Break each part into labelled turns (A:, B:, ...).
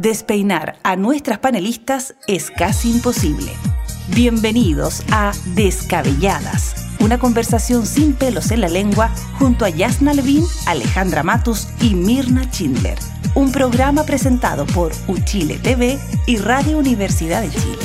A: despeinar a nuestras panelistas es casi imposible. Bienvenidos a Descabelladas, una conversación sin pelos en la lengua junto a Yasna Levin, Alejandra Matus y Mirna Schindler. Un programa presentado por Uchile TV y Radio Universidad de Chile.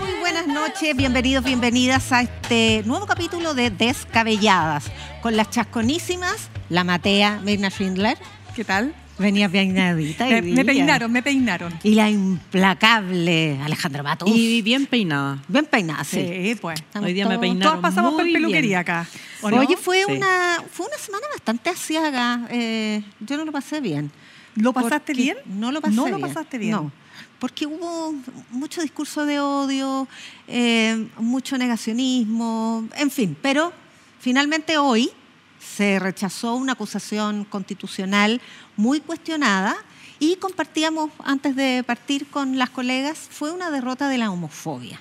B: Muy buenas noches, bienvenidos, bienvenidas a este nuevo capítulo de Descabelladas con las chasconísimas, la Matea Mirna Schindler.
C: ¿Qué tal?
B: Venía peinadita.
C: Me, me peinaron, me peinaron.
B: Y la implacable Alejandra Matos.
D: Y bien peinada.
B: Bien peinada, sí.
C: Sí, pues.
B: Estamos
D: Hoy día me peinaron
C: Todos pasamos por peluquería
D: bien.
C: acá. ¿o no?
B: Oye, fue,
D: Sí.
B: una, fue una semana bastante asiaga. eh, yo no lo pasé bien.
C: ¿Lo pasaste bien?
B: No lo pasé
C: No
B: bien.
C: lo pasaste bien.
B: No, porque hubo mucho discurso de odio, eh, mucho negacionismo, en fin. Pero finalmente hoy se rechazó una acusación constitucional muy cuestionada y compartíamos antes de partir con las colegas, fue una derrota de la homofobia.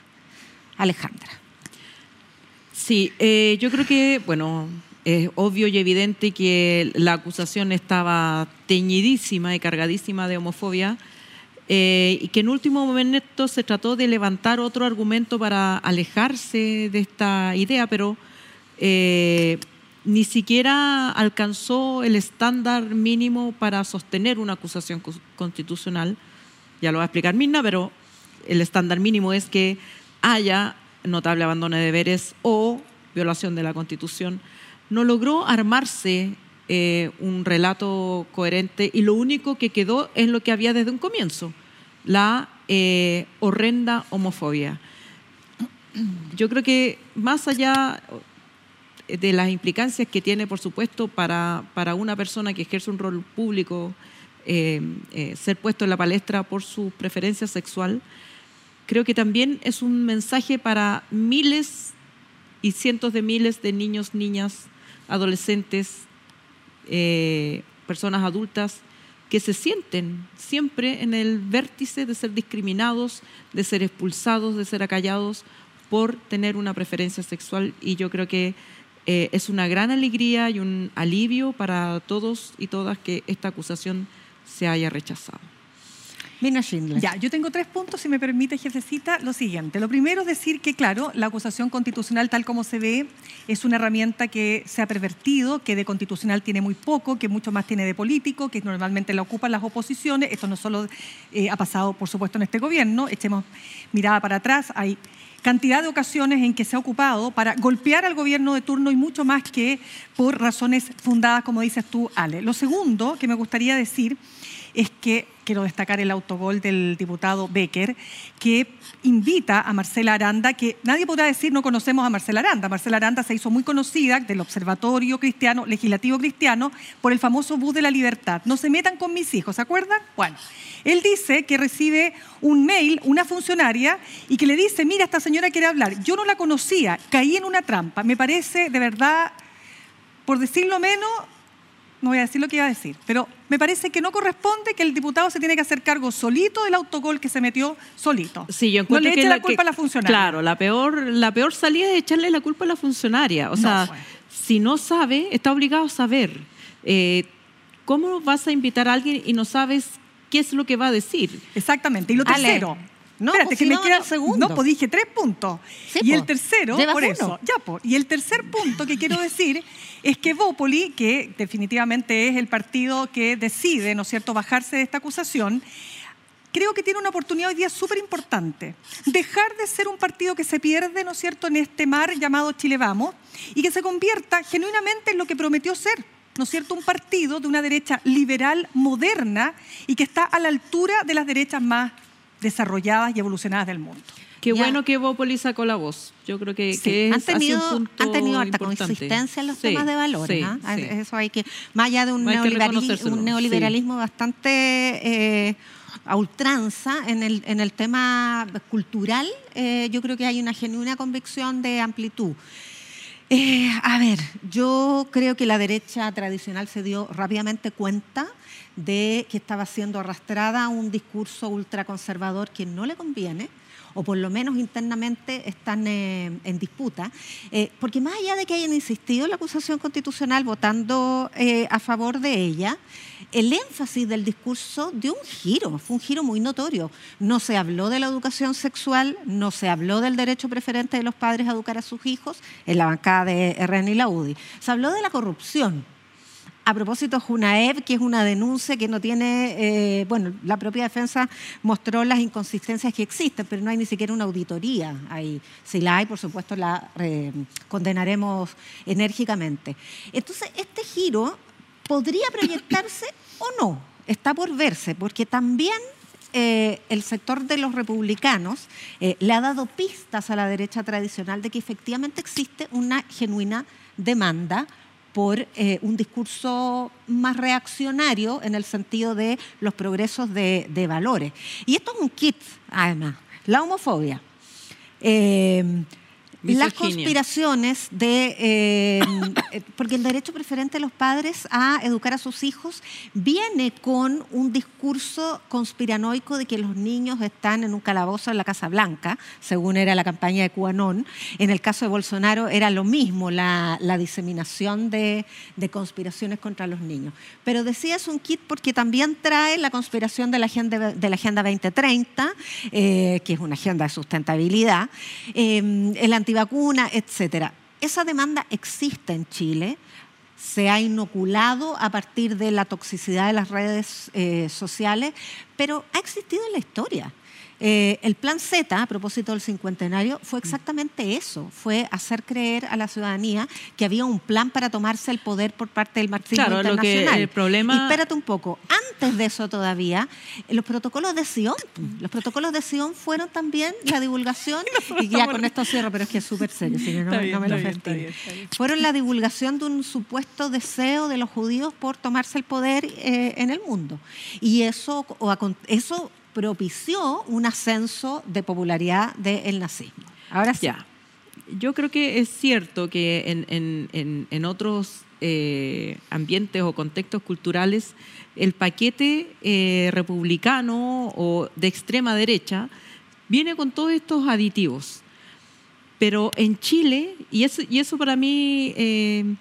B: Alejandra.
D: Sí, eh, yo creo que, bueno, es obvio y evidente que la acusación estaba teñidísima y cargadísima de homofobia eh, y que en último momento se trató de levantar otro argumento para alejarse de esta idea, pero eh, ni siquiera alcanzó el estándar mínimo para sostener una acusación constitucional. Ya lo va a explicar Mirna, pero el estándar mínimo es que haya notable abandono de deberes o violación de la Constitución. No logró armarse eh, un relato coherente y lo único que quedó es lo que había desde un comienzo, la eh, horrenda homofobia. Yo creo que más allá de las implicancias que tiene, por supuesto, para, para una persona que ejerce un rol público, eh, eh, ser puesto en la palestra por su preferencia sexual, creo que también es un mensaje para miles y cientos de miles de niños, niñas, adolescentes, eh, personas adultas que se sienten siempre en el vértice de ser discriminados, de ser expulsados, de ser acallados por tener una preferencia sexual. Y yo creo que eh, es una gran alegría y un alivio para todos y todas que esta acusación se haya rechazado.
B: Mina Schindler.
C: Ya, yo tengo tres puntos, si me permite, jefecita. Lo siguiente. Lo primero es decir que, claro, la acusación constitucional, tal como se ve, es una herramienta que se ha pervertido, que de constitucional tiene muy poco, que mucho más tiene de político, que normalmente la ocupan las oposiciones. Esto no solo eh, ha pasado, por supuesto, en este gobierno. Echemos mirada para atrás. Hay cantidad de ocasiones en que se ha ocupado para golpear al gobierno de turno y mucho más que por razones fundadas, como dices tú, Ale. Lo segundo que me gustaría decir es que quiero destacar el autogol del diputado Becker, que invita a Marcela Aranda, que nadie podrá decir no conocemos a Marcela Aranda. Marcela Aranda se hizo muy conocida del Observatorio Cristiano, Legislativo Cristiano, por el famoso bus de la libertad. No se metan con mis hijos, ¿se acuerdan? Bueno, él dice que recibe un mail, una funcionaria, y que le dice, mira, esta señora quiere hablar. Yo no la conocía, caí en una trampa. Me parece, de verdad, por decirlo menos, no voy a decir lo que iba a decir, pero me parece que no corresponde que el diputado se tiene que hacer cargo solito del autogol que se metió solito.
D: Sí, yo
C: no
D: encuentro
C: le
D: que
C: la
D: que-
C: culpa a la funcionaria.
D: Claro, la peor, la peor salida es echarle la culpa a la funcionaria. O
C: No,
D: sea, si no sabe, está obligado a saber. Eh, ¿Cómo vas a invitar a alguien y no sabes qué es lo que va a decir?
C: Exactamente. Y lo
B: Ale.
C: tercero.
B: No,
C: espérate,
B: pues
C: que
B: si
C: me
B: no,
C: queda
B: el segundo.
C: No, pues dije tres puntos.
B: Sí,
C: y
B: po.
C: el tercero,
B: Llevas
C: por
B: uno.
C: eso, ya, po. Y el tercer punto que quiero decir es que Bópoli, que definitivamente es el partido que decide, ¿no es cierto?, bajarse de esta acusación, creo que tiene una oportunidad hoy día súper importante. Dejar de ser un partido que se pierde, ¿no es cierto?, en este mar llamado Chile Vamos y que se convierta genuinamente en lo que prometió ser. ¿No es cierto? Un partido de una derecha liberal, moderna y que está a la altura de las derechas más desarrolladas y evolucionadas del mundo.
D: Qué
B: Ya.
D: bueno que Bópoli sacó la voz. Yo creo que,
C: Sí,
D: que es
B: han tenido,
D: un punto
B: han tenido harta consistencia en los
D: Sí,
B: temas de valores.
D: sí,
B: ¿ah?
D: sí.
B: Eso hay que, más allá de un, un neoliberalismo bastante eh, a ultranza en el, en el tema cultural, eh, yo creo que hay una genuina convicción de amplitud. Eh, a ver, yo creo que la derecha tradicional se dio rápidamente cuenta de que estaba siendo arrastrada un discurso ultraconservador que no le conviene. O por lo menos internamente están eh, en disputa, eh, porque más allá de que hayan insistido en la acusación constitucional votando eh, a favor de ella, el énfasis del discurso dio un giro, fue un giro muy notorio. No se habló de la educación sexual, no se habló del derecho preferente de los padres a educar a sus hijos en la bancada de RN y la UDI. Se habló de la corrupción, a propósito, Junaev, que es una denuncia que no tiene, eh, bueno, la propia defensa mostró las inconsistencias que existen, pero no hay ni siquiera una auditoría ahí. Si la hay, por supuesto, la eh, condenaremos enérgicamente. Entonces, este giro podría proyectarse o no, está por verse, porque también eh, el sector de los republicanos le ha dado pistas a la derecha tradicional de que efectivamente existe una genuina demanda por eh, un discurso más reaccionario en el sentido de los progresos de, valores. Y esto es un kit, además, la homofobia. Eh, las conspiraciones de... Eh, eh, porque el derecho preferente de los padres a educar a sus hijos viene con un discurso conspiranoico de que los niños están en un calabozo en la Casa Blanca, según era la campaña de Cuanón. En el caso de Bolsonaro era lo mismo, la, diseminación de, conspiraciones contra los niños. Pero decía es un kit porque también trae la conspiración de la Agenda, de la agenda 2030, eh, que es una agenda de sustentabilidad, el anti vacuna, etcétera. Esa demanda existe en Chile, se ha inoculado a partir de la toxicidad de las redes eh, sociales, pero ha existido en la historia. Eh, el plan Z, a propósito del cincuentenario, fue exactamente eso, fue hacer creer a la ciudadanía que había un plan para tomarse el poder por parte del marxismo
D: claro,
B: internacional.
D: Lo que el problema...
B: Y espérate un poco, antes de eso todavía, los protocolos de Sion, los protocolos de Sion fueron también la divulgación, y ya con esto cierro, pero es que es súper serio, si no, me lo Fueron la divulgación de un supuesto deseo de los judíos por tomarse el poder eh, en el mundo. Y eso, eso propició un ascenso de popularidad del nazismo.
D: Ahora sí. Yo creo que es cierto que en, otros eh, ambientes o contextos culturales el paquete eh, republicano o de extrema derecha viene con todos estos aditivos. Pero en Chile, y eso, para mí, eh,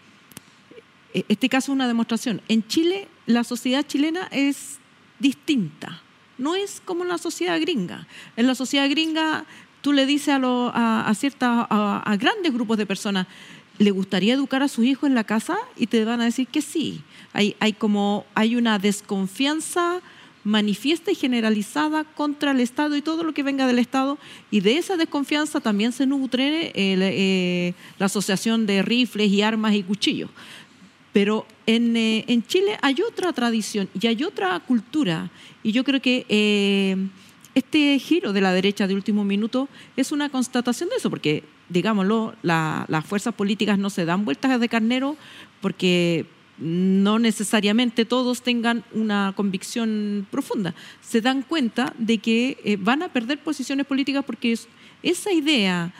D: este caso es una demostración, en Chile la sociedad chilena es distinta no es como en la sociedad gringa. En la sociedad gringa tú le dices a, a, ciertas, a, grandes grupos de personas, ¿le gustaría educar a sus hijos en la casa? Y te van a decir que sí. Hay, hay como, hay una desconfianza manifiesta y generalizada contra el Estado y todo lo que venga del Estado, y de esa desconfianza también se nutre eh, la Asociación de Rifles y Armas y Cuchillos. Pero en, eh, en, Chile hay otra tradición y hay otra cultura. Y yo creo que eh, este giro de la derecha de último minuto es una constatación de eso, porque, digámoslo, las fuerzas políticas no se dan vueltas de carnero porque no necesariamente todos tengan una convicción profunda. Se dan cuenta de que eh, van a perder posiciones políticas porque esa idea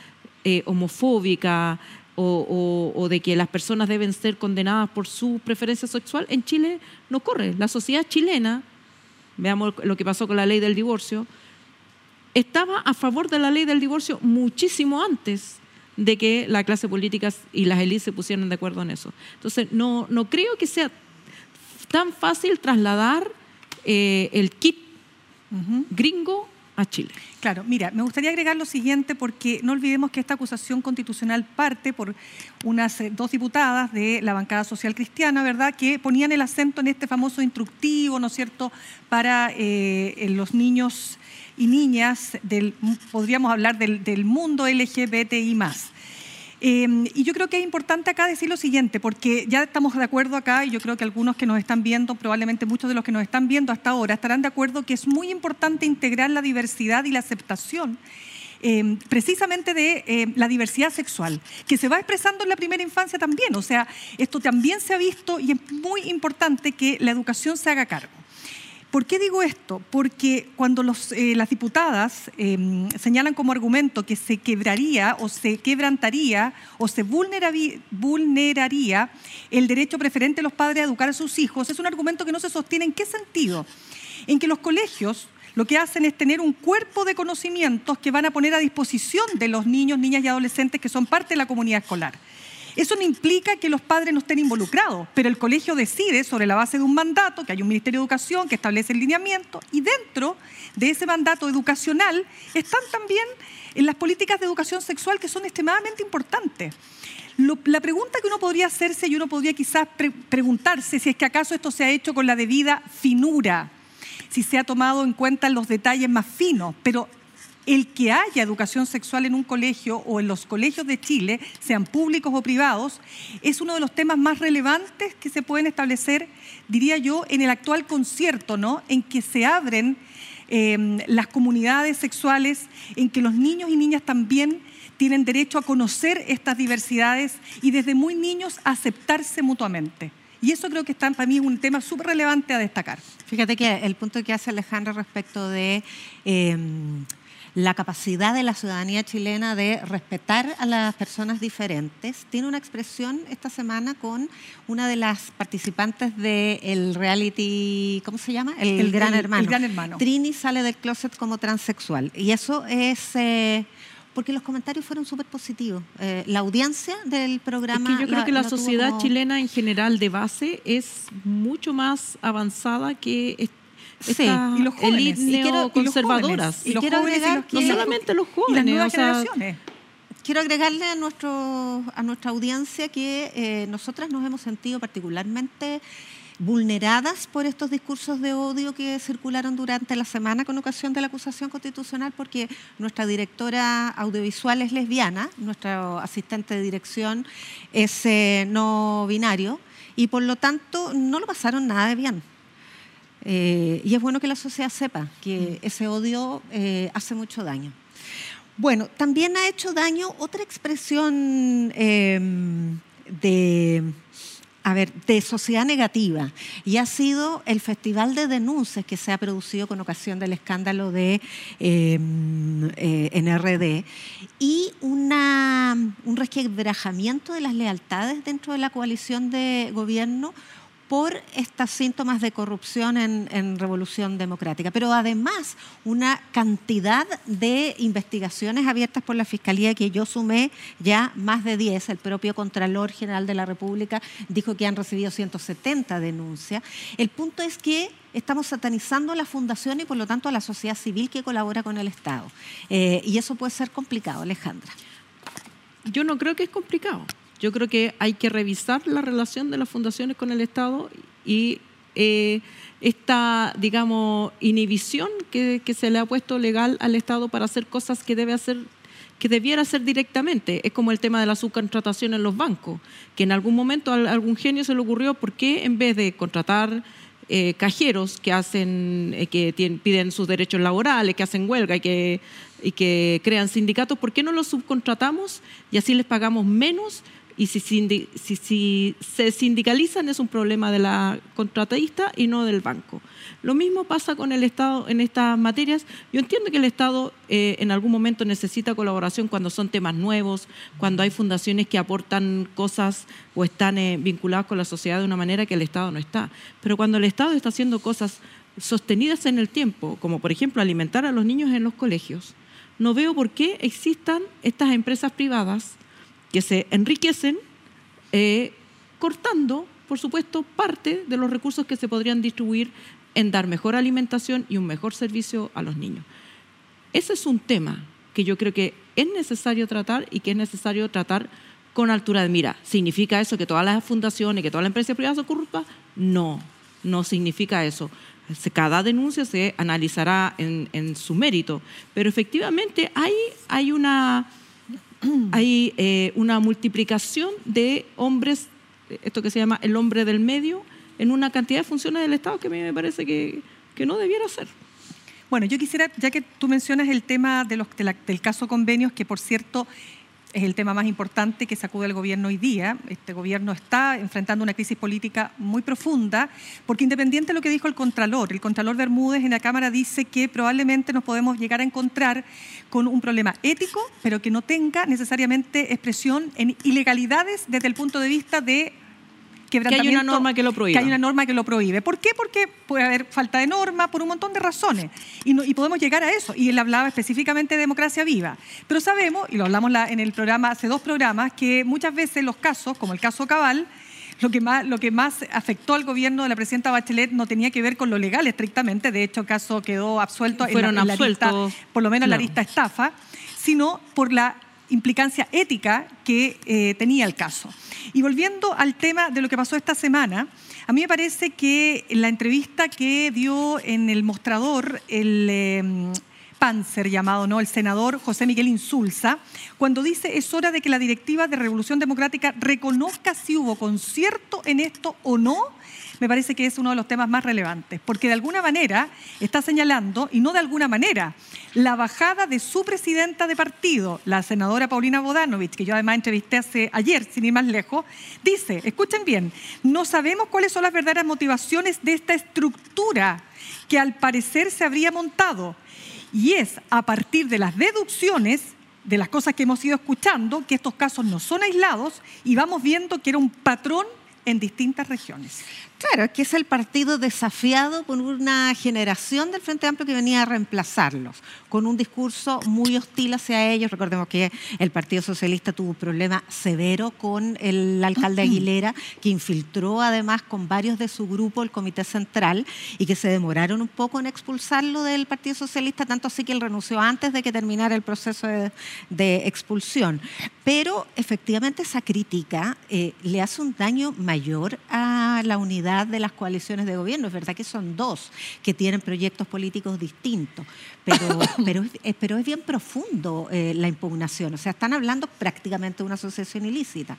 D: homofóbica, o, de que las personas deben ser condenadas por su preferencia sexual, en Chile no corre. La sociedad chilena, veamos lo que pasó con la ley del divorcio, estaba a favor de la ley del divorcio muchísimo antes de que la clase política y las élites se pusieran de acuerdo en eso. Entonces, no, no creo que sea tan fácil trasladar eh, el kit gringo a Chile.
C: Claro, mira, me gustaría agregar lo siguiente porque no olvidemos que esta acusación constitucional parte por unas eh, dos diputadas de la bancada social cristiana, ¿verdad?, que ponían el acento en este famoso instructivo, ¿no es cierto?, para eh, los niños y niñas del, podríamos hablar del, mundo LGBTI más. Em, y yo creo que es importante acá decir lo siguiente, porque ya estamos de acuerdo acá, y yo creo que algunos que nos están viendo, probablemente muchos de los que nos están viendo hasta ahora, estarán de acuerdo que es muy importante integrar la diversidad y la aceptación. Em, precisamente de em, la diversidad sexual, que se va expresando en la primera infancia también. O sea, esto también se ha visto y es muy importante que la educación se haga cargo. ¿Por qué digo esto? Porque cuando eh, las diputadas em, señalan como argumento que se quebraría o se quebrantaría o se vulneraría el derecho preferente de los padres a educar a sus hijos, es un argumento que no se sostiene en qué sentido. En que los colegios lo que hacen es tener un cuerpo de conocimientos que van a poner a disposición de los niños, niñas y adolescentes que son parte de la comunidad escolar. Eso no implica que los padres no estén involucrados, pero el colegio decide sobre la base de un mandato, que hay un Ministerio de Educación que establece el lineamiento, y dentro de ese mandato educacional están también en las políticas de educación sexual que son extremadamente importantes. la pregunta que uno podría hacerse y uno podría quizás preguntarse si es que acaso esto se ha hecho con la debida finura, si se ha tomado en cuenta los detalles más finos, pero el que haya educación sexual en un colegio o en los colegios de Chile, sean públicos o privados, es uno de los temas más relevantes que se pueden establecer, diría yo, en el actual concierto, ¿no? En que se abren em, las comunidades sexuales, en que los niños y niñas también tienen derecho a conocer estas diversidades y desde muy niños aceptarse mutuamente. Y eso creo que está, para mí un tema súper relevante a destacar.
B: Fíjate que el punto que hace Alejandra respecto de... Em, la capacidad de la ciudadanía chilena de respetar a las personas diferentes. Tiene una expresión esta semana con una de las participantes del reality, ¿cómo se llama?
C: El, gran hermano. gran hermano.
B: Trini sale del closet como transexual. Y eso es... Eh, porque los comentarios fueron súper positivos. Eh, la audiencia del programa...
D: yo creo que la sociedad chilena en general de base es mucho más avanzada que sí. y los jóvenes. Y quiero, conservadoras.
B: Y, quiero agregar
D: no solamente los jóvenes,
C: las generaciones.
B: Quiero agregarle a, nuestro, a nuestra audiencia que eh, nosotras nos hemos sentido particularmente vulneradas por estos discursos de odio que circularon durante la semana con ocasión de la acusación constitucional, porque nuestra directora audiovisual es lesbiana, nuestro asistente de dirección es eh, no binario, y por lo tanto no lo pasaron nada de bien. Eh, y es bueno que la sociedad sepa que ese odio eh, hace mucho daño. Bueno, también ha hecho daño otra expresión em, de, a ver, de sociedad negativa y ha sido el festival de denuncias que se ha producido con ocasión del escándalo de em, eh, NRD y un resquebrajamiento de las lealtades dentro de la coalición de gobierno por estos síntomas de corrupción en, Revolución Democrática, pero además una cantidad de investigaciones abiertas por la Fiscalía que yo sumé ya más de 10. El propio Contralor General de la República dijo que han recibido 170 denuncias. El punto es que estamos satanizando a la fundación y por lo tanto a la sociedad civil que colabora con el Estado. Eh, y eso puede ser complicado, Alejandra.
D: Yo no creo que es complicado. Yo creo que hay que revisar la relación de las fundaciones con el Estado y eh, esta, digamos, inhibición que, se le ha puesto legal al Estado para hacer cosas que debe hacer que debiera hacer directamente. Es como el tema de la subcontratación en los bancos, que en algún momento a algún genio se le ocurrió por qué en vez de contratar eh, cajeros que hacen, eh, que piden sus derechos laborales, que hacen huelga y que crean sindicatos, ¿por qué no los subcontratamos y así les pagamos menos y si, si, se sindicalizan es un problema de la contratista y no del banco. Lo mismo pasa con el Estado en estas materias. Yo entiendo que el Estado eh, en algún momento necesita colaboración cuando son temas nuevos, cuando hay fundaciones que aportan cosas o están eh, vinculadas con la sociedad de una manera que el Estado no está. Pero cuando el Estado está haciendo cosas sostenidas en el tiempo, como por ejemplo alimentar a los niños en los colegios, no veo por qué existan estas empresas privadas que se enriquecen eh, cortando, por supuesto, parte de los recursos que se podrían distribuir en dar mejor alimentación y un mejor servicio a los niños. Ese es un tema que yo creo que es necesario tratar y que es necesario tratar con altura de mira. ¿Significa eso que todas las fundaciones, que todas las empresas privadas son corruptas? No, no significa eso. Cada denuncia se analizará en, en su mérito, pero efectivamente hay, hay una hay eh, una multiplicación de hombres, esto que se llama el hombre del medio, en una cantidad de funciones del Estado que a mí me parece que, que no debiera ser.
C: Bueno, yo quisiera, ya que tú mencionas el tema de los, del caso convenios, que por cierto es el tema más importante que sacude el gobierno hoy día. Este gobierno está enfrentando una crisis política muy profunda, porque independiente de lo que dijo el Contralor, el Contralor Bermúdez en la Cámara dice que probablemente nos podemos llegar a encontrar con un problema ético, pero que no tenga necesariamente expresión en ilegalidades desde el punto de vista de.
D: Que hay una norma que lo prohíbe.
C: Que hay una norma que lo prohíbe. ¿Por qué? Porque puede haber falta de norma por un montón de razones. Y, y podemos llegar a eso. Y él hablaba específicamente de democracia viva. Pero sabemos, y lo hablamos en el programa, hace dos programas, que muchas veces los casos, como el caso Cabal, lo que, más, lo que más afectó al gobierno de la presidenta Bachelet no tenía que ver con lo legal estrictamente, de hecho el caso quedó absuelto
D: Fueron
C: en, la,
D: absueltos,
C: por lo menos en la
D: claro.
C: lista estafa, sino por la implicancia ética que eh, tenía el caso. Y volviendo al tema de lo que pasó esta semana, a mí me parece que la entrevista que dio en el mostrador el eh, Panzer llamado, ¿no? El senador José Miguel Insulza, cuando dice es hora de que la directiva de Revolución Democrática reconozca si hubo concierto en esto o no, me parece que es uno de los temas más relevantes, porque de alguna manera está señalando, y no de alguna manera, la bajada de su presidenta de partido, la senadora Paulina Bodanovich, que yo además entrevisté hace ayer, sin ir más lejos, dice, escuchen bien, no sabemos cuáles son las verdaderas motivaciones de esta estructura que al parecer se habría montado. Y es a partir de las deducciones de las cosas que hemos ido escuchando que estos casos no son aislados y vamos viendo que era un patrón en distintas regiones.
B: Claro, es que es el partido desafiado por una generación del Frente Amplio que venía a reemplazarlos, con un discurso muy hostil hacia ellos. Recordemos que el Partido Socialista tuvo un problema severo con el alcalde Aguilera, que infiltró además con varios de su grupo el Comité Central y que se demoraron un poco en expulsarlo del Partido Socialista, tanto así que él renunció antes de que terminara el proceso de, de expulsión. Pero efectivamente esa crítica eh, le hace un daño mayor a la unidad de las coaliciones de gobierno. Es verdad que son dos que tienen proyectos políticos distintos, pero, pero, es, pero es bien profundo eh, la impugnación. O sea, están hablando prácticamente de una asociación ilícita.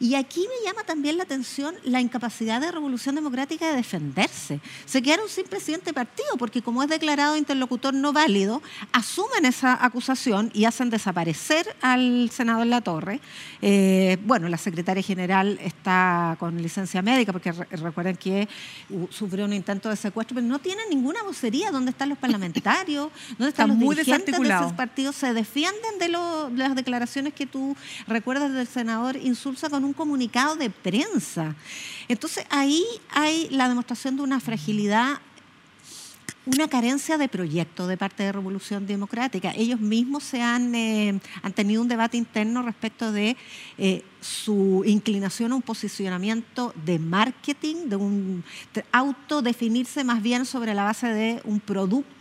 B: Y aquí me llama también la atención la incapacidad de Revolución Democrática de defenderse. Se quedaron sin presidente de partido porque como es declarado interlocutor no válido, asumen esa acusación y hacen desaparecer al senador La Torre. Eh, bueno, la secretaria general está con licencia médica porque re recuerden que sufrió un intento de secuestro, pero no tiene ninguna vocería. ¿Dónde están los parlamentarios? ¿Dónde están
C: Está
B: los
C: muy
B: dirigentes de esos partidos? Se defienden de, lo, de las declaraciones que tú recuerdas del senador Insulza con un comunicado de prensa. Entonces ahí hay la demostración de una fragilidad una carencia de proyecto de parte de Revolución Democrática. Ellos mismos se han, eh, han tenido un debate interno respecto de eh, su inclinación a un posicionamiento de marketing, de un de autodefinirse más bien sobre la base de un producto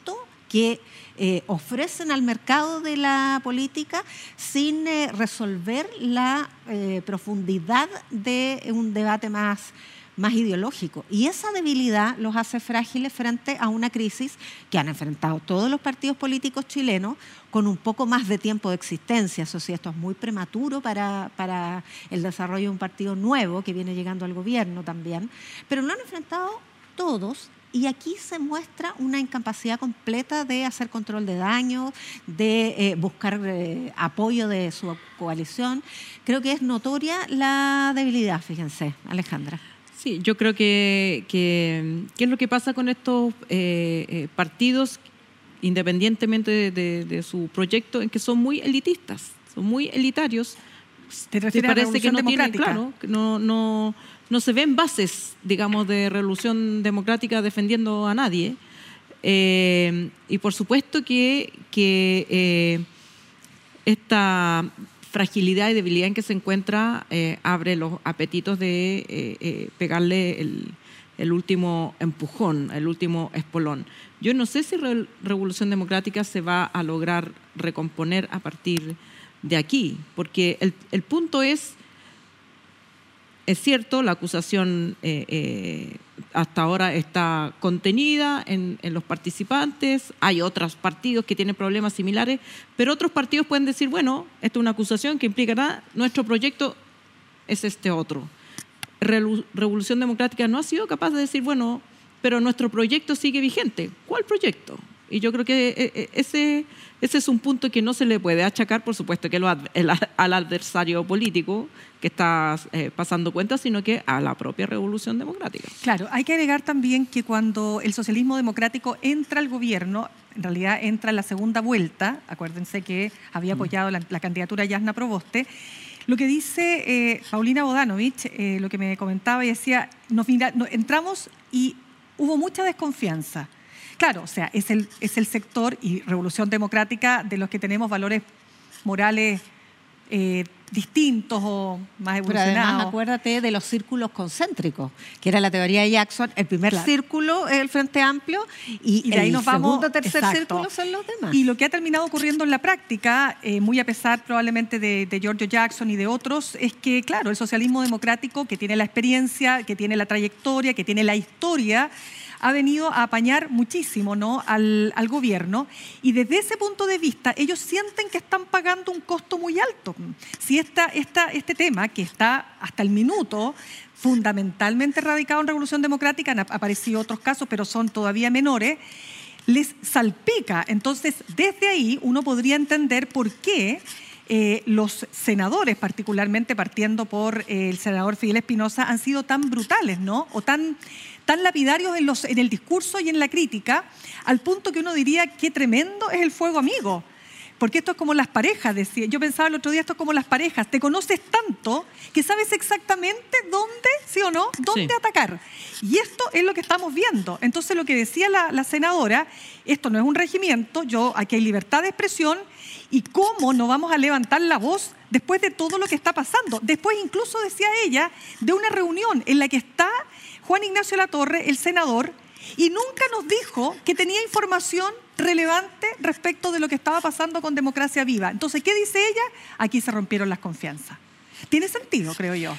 B: que eh, ofrecen al mercado de la política sin eh, resolver la eh, profundidad de un debate más más ideológico. Y esa debilidad los hace frágiles frente a una crisis que han enfrentado todos los partidos políticos chilenos con un poco más de tiempo de existencia. Eso sí, esto es muy prematuro para, para el desarrollo de un partido nuevo que viene llegando al gobierno también. Pero lo han enfrentado todos y aquí se muestra una incapacidad completa de hacer control de daño, de eh, buscar eh, apoyo de su coalición. Creo que es notoria la debilidad, fíjense, Alejandra.
D: Sí, yo creo que, que ¿qué es lo que pasa con estos eh, eh, partidos, independientemente de, de, de, su proyecto, en que son muy elitistas, son muy elitarios.
C: ¿Te refieres
D: parece
C: a
D: que no tienen, claro, que no, no, no se ven bases, digamos, de revolución democrática defendiendo a nadie. Eh, y por supuesto que, eh, esta fragilidad y debilidad en que se encuentra eh, abre los apetitos de eh, pegarle el, último empujón, el último espolón. Yo no sé si Re Revolución Democrática se va a lograr recomponer a partir de aquí, porque el, el punto es, es cierto, la acusación eh, hasta ahora está contenida en, los participantes, hay otros partidos que tienen problemas similares, pero otros partidos pueden decir, bueno, esta es una acusación que implicará nuestro proyecto es este otro. Revolución Democrática no ha sido capaz de decir, bueno, pero nuestro proyecto sigue vigente. ¿Cuál proyecto? Y yo creo que ese, ese es un punto que no se le puede achacar, por supuesto, que lo, el, al adversario político que está eh, pasando cuenta, sino que a la propia revolución democrática.
C: Claro, hay que agregar también que cuando el socialismo democrático entra al gobierno, en realidad entra en la segunda vuelta, acuérdense que había apoyado la, la candidatura Yasna Proboste, Lo que dice eh, Paulina Bodanovich, eh, lo que me comentaba y decía, nos, entramos y hubo mucha desconfianza. Claro, o sea, es el, es el sector y Revolución Democrática de los que tenemos valores morales eh, distintos o más evolucionados.
B: Pero además acuérdate de los círculos concéntricos, que era la teoría de Jackson, el primer círculo es el Frente Amplio y, de ahí nos vamos, segundo, tercer círculo son los demás.
C: Y lo que ha terminado ocurriendo en la práctica, eh, muy a pesar probablemente de, de Giorgio Jackson y de otros, es que, claro, el socialismo democrático, que tiene la experiencia, que tiene la trayectoria, que tiene la historia, ha venido a apañar muchísimo ¿no? al, gobierno y desde ese punto de vista ellos sienten que están pagando un costo muy alto. Si esta, este tema, que está hasta el minuto fundamentalmente radicado en Revolución Democrática, han aparecido otros casos, pero son todavía menores, les salpica. Entonces, desde ahí uno podría entender por qué eh, los senadores, particularmente partiendo por eh, el senador Fidel Espinosa, han sido tan brutales, ¿no? O tan tan lapidarios en, el discurso y en la crítica, al punto que uno diría, qué tremendo es el fuego amigo. Porque esto es como las parejas, decía. Yo pensaba el otro día, esto es como las parejas. Te conoces tanto que sabes exactamente dónde, sí o no, dónde atacar. Y esto es lo que estamos viendo. Entonces, lo que decía la, la, senadora, esto no es un regimiento, yo, aquí hay libertad de expresión y cómo no vamos a levantar la voz después de todo lo que está pasando. Después, incluso decía ella, de una reunión en la que está Juan Ignacio Latorre, el senador, y nunca nos dijo que tenía información relevante respecto de lo que estaba pasando con Democracia Viva. Entonces, ¿qué dice ella? Aquí se rompieron las confianzas. Tiene sentido, creo yo.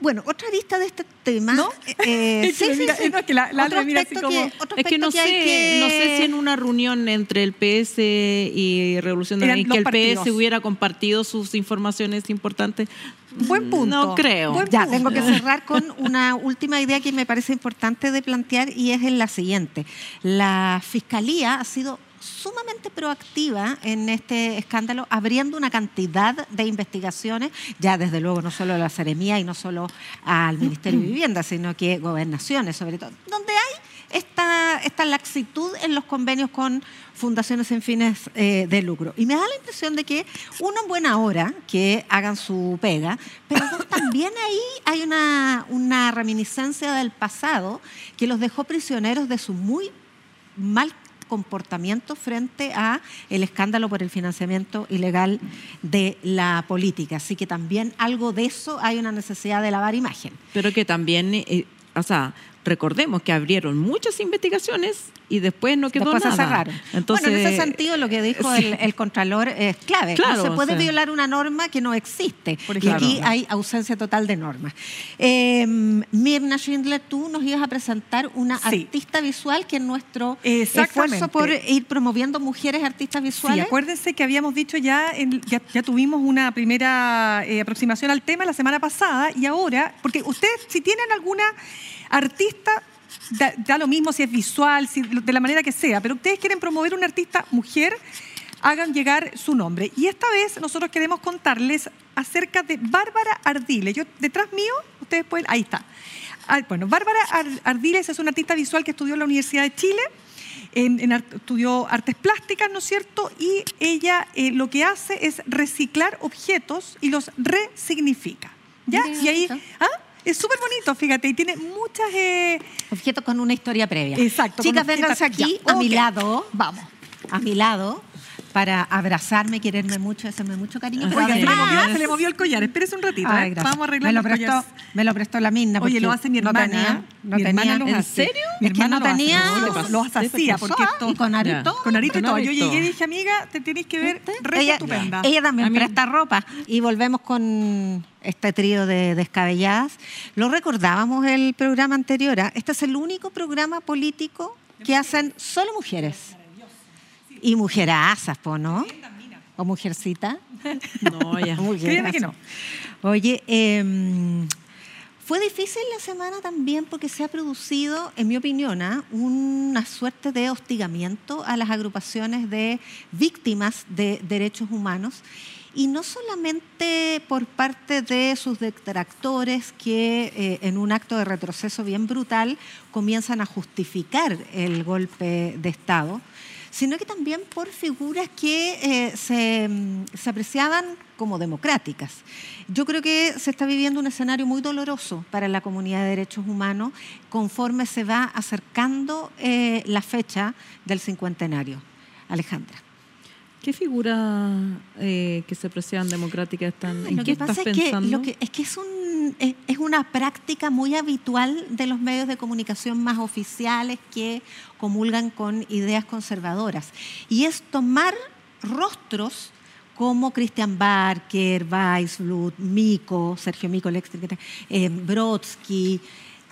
B: Bueno, otra vista de este tema.
C: ¿No? Eh, sí, sí, sí. No, es que la, mira así como.
D: es que no, sé, no sé si en una reunión entre el PS y Revolución que el PS hubiera compartido sus informaciones importantes.
C: Buen punto.
D: No creo.
B: ya, tengo que cerrar con una última idea que me parece importante de plantear y es en la siguiente. La Fiscalía ha sido sumamente proactiva en este escándalo, abriendo una cantidad de investigaciones, ya desde luego no solo a la Seremía y no solo al Ministerio de Vivienda, sino que gobernaciones sobre todo, donde hay esta, esta laxitud en los convenios con fundaciones sin fines eh, de lucro. Y me da la impresión de que, uno, en buena hora, que hagan su pega, pero también ahí hay una, reminiscencia del pasado que los dejó prisioneros de su muy mal comportamiento frente a el escándalo por el financiamiento ilegal de la política. Así que también algo de eso hay una necesidad de lavar imagen.
D: Pero que también, eh, o sea, recordemos que abrieron muchas investigaciones y después no quedó
B: después
D: nada.
B: Se cerraron. Entonces, bueno, en ese sentido lo que dijo el, Contralor es clave. no se puede violar una norma que no existe. y aquí hay ausencia total de normas. Eh, Mirna Schindler, tú nos ibas a presentar una artista visual que es nuestro esfuerzo por ir promoviendo mujeres artistas visuales.
C: Sí, acuérdense que habíamos dicho ya, ya, tuvimos una primera eh, aproximación al tema la semana pasada y ahora, porque ustedes si tienen alguna artista da, lo mismo si es visual, de la manera que sea, pero ustedes quieren promover una artista mujer, hagan llegar su nombre. Y esta vez nosotros queremos contarles acerca de Bárbara Ardiles. Yo, detrás mío, ustedes pueden, ahí está. Ah, bueno, Bárbara Ardiles es una artista visual que estudió en la Universidad de Chile. En, estudió artes plásticas, ¿no es cierto? Y ella eh, lo que hace es reciclar objetos y los resignifica. ¿Ya? Y ahí, ¿ah? Es súper bonito, fíjate, y tiene muchas... Eh...
B: Objetos con una historia previa.
C: Exacto.
B: Chicas, vénganse aquí, a mi lado. Vamos. A mi lado para abrazarme, quererme mucho, hacerme mucho cariño.
C: Oiga, se, le movió, se, le movió, el collar. Espérese un ratito. ¿eh? Vamos a arreglar
B: me lo prestó, Me lo prestó la misma.
C: Oye, lo hace mi hermana. No tenía,
B: no mi tenía.
C: Hermana
D: ¿En serio?
C: Mi hermana
B: no tenía.
C: Lo hacía. Porque esto,
B: y con Arito.
C: Con Arito y todo. Yo llegué y dije, amiga, te tienes que ver re
B: ella,
C: estupenda.
B: Ella también presta ropa. Y volvemos con este trío de descabelladas. Lo recordábamos el programa anterior. ¿ah? Este es el único programa político que hacen solo mujeres. Y mujerazas, ¿no? ¿O mujercita?
C: No, ya. Créeme que no.
B: Oye, em, fue difícil la semana también porque se ha producido, en mi opinión, ¿ah? una suerte de hostigamiento a las agrupaciones de víctimas de derechos humanos y no solamente por parte de sus detractores que eh, en un acto de retroceso bien brutal comienzan a justificar el golpe de Estado, sino que también por figuras que eh, se, se apreciaban como democráticas. Yo creo que se está viviendo un escenario muy doloroso para la comunidad de derechos humanos conforme se va acercando eh, la fecha del cincuentenario. Alejandra.
D: ¿Qué figura eh, que se aprecian democráticas están? ¿En
B: lo
D: qué
B: que pasa es que,
D: pensando?
B: lo que- es que es, un, es, es una práctica muy habitual de los medios de comunicación más oficiales que comulgan con ideas conservadoras. Y es tomar rostros como Christian Barker, Weisblut, Mico, Sergio Mico, el ex eh, Brodsky,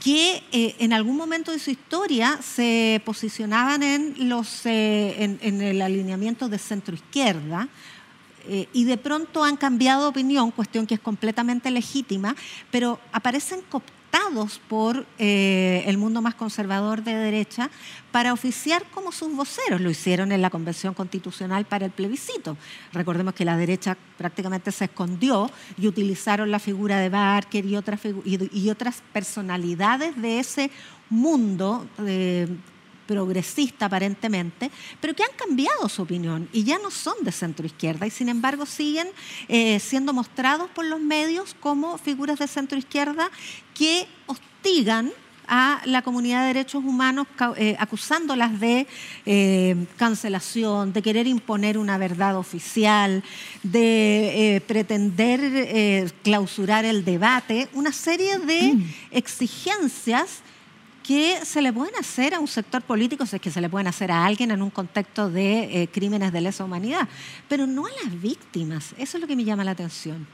B: que eh, en algún momento de su historia se posicionaban en, los, eh, en, el alineamiento de centro-izquierda, eh, y de pronto han cambiado de opinión, cuestión que es completamente legítima, pero aparecen por eh, el mundo más conservador de derecha para oficiar como sus voceros. Lo hicieron en la Convención Constitucional para el plebiscito. Recordemos que la derecha prácticamente se escondió y utilizaron la figura de Barker y y, y otras personalidades de ese mundo. eh, progresista aparentemente, pero que han cambiado su opinión y ya no son de centro izquierda y sin embargo siguen eh, siendo mostrados por los medios como figuras de centro izquierda que hostigan a la comunidad de derechos humanos eh, acusándolas de eh, cancelación, de querer imponer una verdad oficial, de eh, pretender eh, clausurar el debate, una serie de exigencias que se le pueden hacer a un sector político, si es que se le pueden hacer a alguien en un contexto de eh, crímenes de lesa humanidad, pero no a las víctimas. Eso es lo que me llama la atención.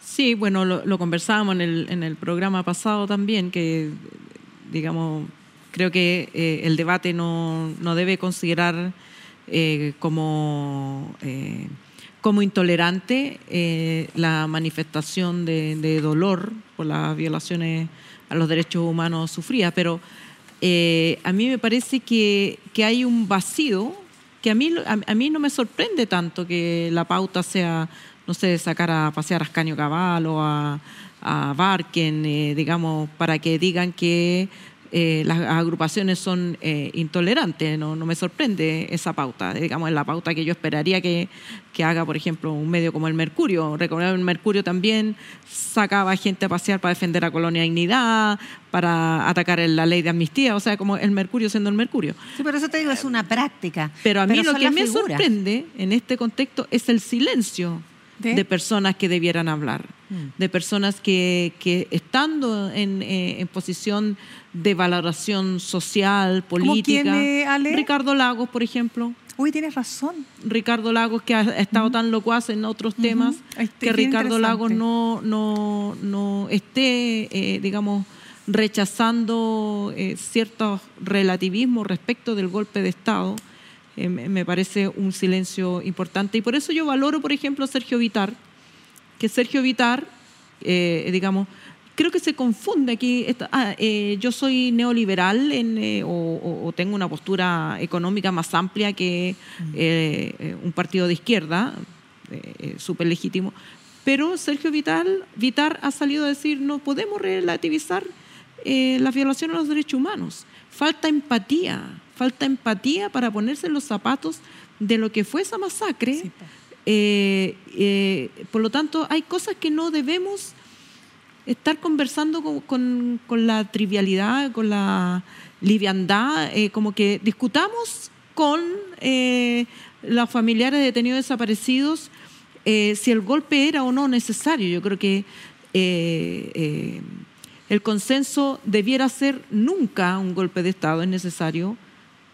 D: Sí, bueno, lo, conversábamos en el, programa pasado también, que, digamos, creo que eh, el debate no, no debe considerar eh, como, como intolerante la manifestación de, de dolor por las violaciones a los derechos humanos sufridas, pero eh, a mí me parece que, que hay un vacío que a mí, a, a mí no me sorprende tanto que la pauta sea, no sé, sacar a pasear a Ascanio Cabal o a, a Barken, eh, digamos, para que digan que eh, las agrupaciones son eh, intolerantes. No, no me sorprende esa pauta. Digamos, es la pauta que yo esperaría que, que haga, por ejemplo, un medio como el Mercurio. Recordar el Mercurio también sacaba gente a pasear para defender a Colonia Dignidad, para atacar la ley de amnistía. O sea, como el Mercurio siendo el Mercurio.
B: Sí, por eso te digo, es una práctica.
D: Pero a mí lo que me
B: figuras.
D: sorprende en este contexto es el silencio
C: ¿De?
D: de, personas que debieran hablar,
B: Mm.
D: de personas que, que estando en, eh, en posición de valoración social, política.
C: quién, eh, Ale?
D: Ricardo Lagos, por ejemplo.
C: Uy, tienes razón.
D: Ricardo Lagos, que ha estado tan locuaz en otros temas,
C: Este,
D: que Ricardo Lagos no, no, no esté, eh, digamos, rechazando eh, ciertos relativismos respecto del golpe de Estado. Eh, me me parece un silencio importante. Y por eso yo valoro, por ejemplo, a Sergio Vitar, que Sergio Vitar, eh, digamos, creo que se confunde aquí. esta- ah, eh, yo soy neoliberal en, eh, o, o- o tengo una postura económica más amplia que eh, un partido de izquierda, súper legítimo. Pero Sergio Vital, Vitar ha salido a decir no podemos relativizar eh, la violación a los derechos humanos. Falta empatía, falta empatía para ponerse en los zapatos de lo que fue esa masacre.
C: Sí,
D: eh, por lo tanto, hay cosas que no debemos estar conversando con, con- la trivialidad, con la liviandad, eh, como que discutamos con eh, los familiares de detenidos desaparecidos eh, si el golpe era o no necesario. Yo creo que el consenso debiera ser nunca un golpe de Estado es necesario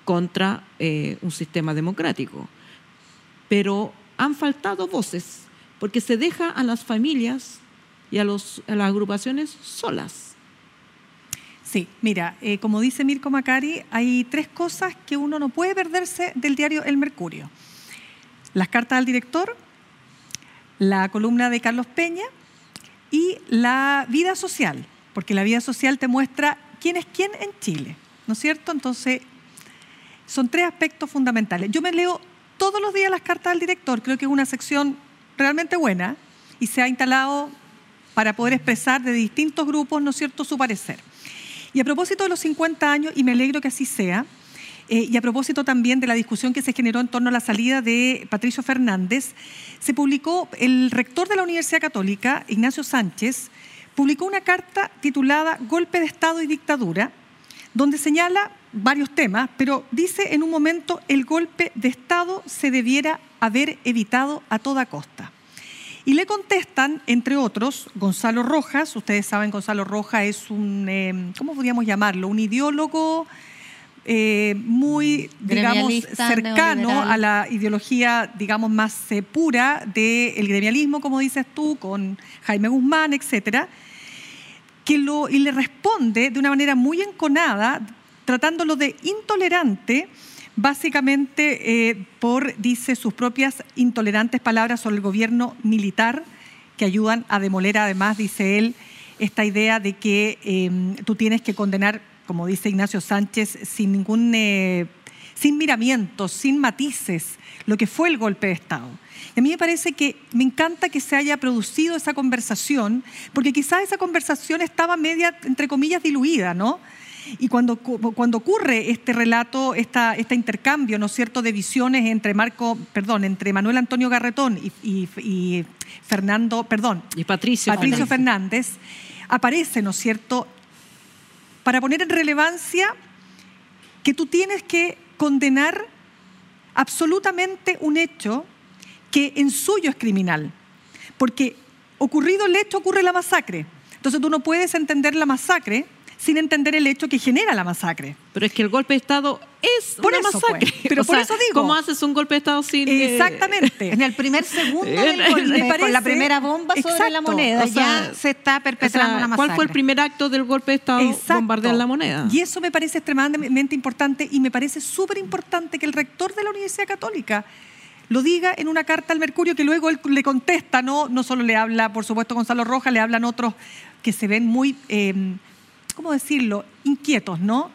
D: contra un sistema democrático pero han faltado voces, porque se deja a las familias y a, los, las agrupaciones solas.
C: Sí, mira, eh, como dice Mirko Macari, hay tres cosas que uno no puede perderse del diario El Mercurio. Las cartas al director, la columna de Carlos Peña y la vida social, porque la vida social te muestra quién es quién en Chile, ¿no es cierto? Entonces, son tres aspectos fundamentales. Yo me leo todos los días las cartas al director, creo que es una sección realmente buena y se ha instalado para poder expresar de distintos grupos, ¿no es cierto?, su parecer. Y a propósito de los 50 años, y me alegro que así sea, eh, y a propósito también de la discusión que se generó en torno a la salida de Patricio Fernández, se publicó, el rector de la Universidad Católica, Ignacio Sánchez, publicó una carta titulada Golpe de Estado y Dictadura, donde señala varios temas, pero dice en un momento el golpe de Estado se debiera haber evitado a toda costa. Y le contestan, entre otros, Gonzalo Rojas, ustedes saben, Gonzalo Rojas es un, eh, ¿cómo podríamos llamarlo? Un ideólogo eh, muy, digamos, cercano a la ideología, digamos, más eh, pura del gremialismo, como dices tú, con Jaime Guzmán, etcétera, que lo, y le responde de una manera muy enconada, tratándolo de intolerante, básicamente eh, por, dice, sus propias intolerantes palabras sobre el gobierno militar, que ayudan a demoler además, dice él, esta idea de que em, tú tienes que condenar, como dice Ignacio Sánchez, sin ningún, eh, sin miramientos, sin matices, lo que fue el golpe de Estado. Y a mí me parece que me encanta que se haya producido esa conversación, porque quizás esa conversación estaba media, entre comillas, diluida, ¿no? Y cuando, cuando ocurre este relato, esta, este intercambio, ¿no es cierto?, de visiones entre Marco, perdón, entre Manuel Antonio Garretón y, Fernando, perdón,
D: y Patricio,
C: Patricio Fernández, aparece, ¿no es cierto?, para poner en relevancia que tú tienes que condenar absolutamente un hecho que en suyo es criminal. Porque ocurrido el hecho ocurre la masacre. Entonces tú no puedes entender la masacre sin entender el hecho que genera la masacre.
D: Pero es que el golpe de Estado es una
C: pues.
D: masacre.
C: Pero por eso digo.
D: ¿Cómo haces un golpe de Estado sin...?
C: Eh, Exactamente.
B: en el primer segundo del golpe, con la primera bomba sobre la moneda, ya se está perpetrando la masacre.
D: ¿Cuál fue el primer acto del golpe de Estado? Bombardear la moneda.
C: Y eso me parece extremadamente importante y me parece súper importante que el rector de la Universidad Católica lo diga en una carta al Mercurio que luego él le contesta, no, no solo le habla, por supuesto, Gonzalo Rojas, le hablan otros que se ven muy... Eh, ¿cómo decirlo?, inquietos, ¿no?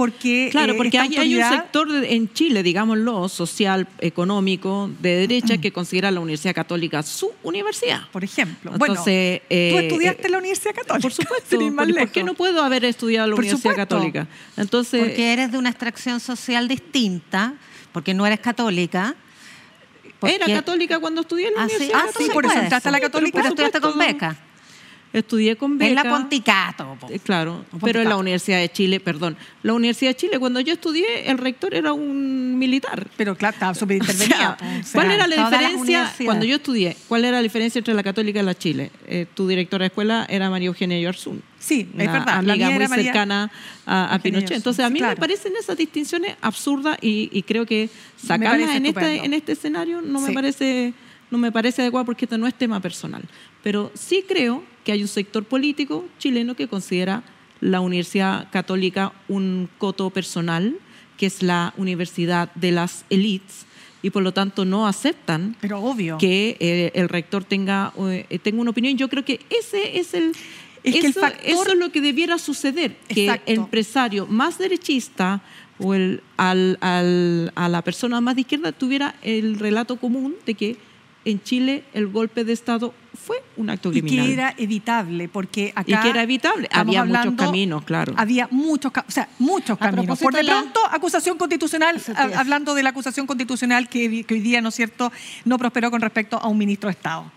D: Porque, claro, eh, porque hay, un sector en Chile, digámoslo, social, económico, de derecha, que considera la Universidad Católica su universidad.
C: Por ejemplo. Entonces, tú eh, estudiaste en la Universidad Católica.
D: Por supuesto. ¿Por qué no puedo haber estudiado en la Universidad Católica?
B: Entonces, porque eres de una extracción social distinta, porque no eres católica.
D: Era católica cuando estudié en la ah, Universidad
C: Católica. Ah, sí, por eso entraste a la Católica.
B: Pero estudiaste con beca.
D: Estudié con beca.
B: En la Ponticato.
D: Eh, claro, pero en la Universidad de Chile, perdón. La Universidad de Chile, cuando yo estudié, el rector era un militar.
C: Pero claro, estaba súper intervenido.
D: ¿Cuál era la diferencia, cuando yo estudié, cuál era la diferencia entre la católica y la Chile? Eh, tu directora de escuela era María Eugenia Yorzún.
C: Sí, es verdad.
D: Amiga muy cercana a, Pinochet. Entonces, a mí me parecen esas distinciones absurdas y, creo que sacarlas en este, en este escenario no me parece no me parece adecuado porque esto no es tema personal. Pero sí creo que hay un sector político chileno que considera la Universidad Católica un coto personal, que es la universidad de las élites, y por lo tanto no aceptan
C: Pero obvio.
D: que eh, el rector tenga, eh, tenga una opinión. Yo creo que ese es el... eso, es lo que debiera suceder, que el empresario más derechista o el, al, al, a la persona más de izquierda tuviera el relato común de que en Chile el golpe de Estado fue un acto criminal.
C: Y que era evitable, porque acá...
D: Y que era evitable. Había muchos caminos, claro.
C: Había muchos, o sea, muchos caminos. Por de pronto, acusación constitucional, hablando de la acusación constitucional que, que hoy día, ¿no es cierto?, no prosperó con respecto a un ministro de Estado.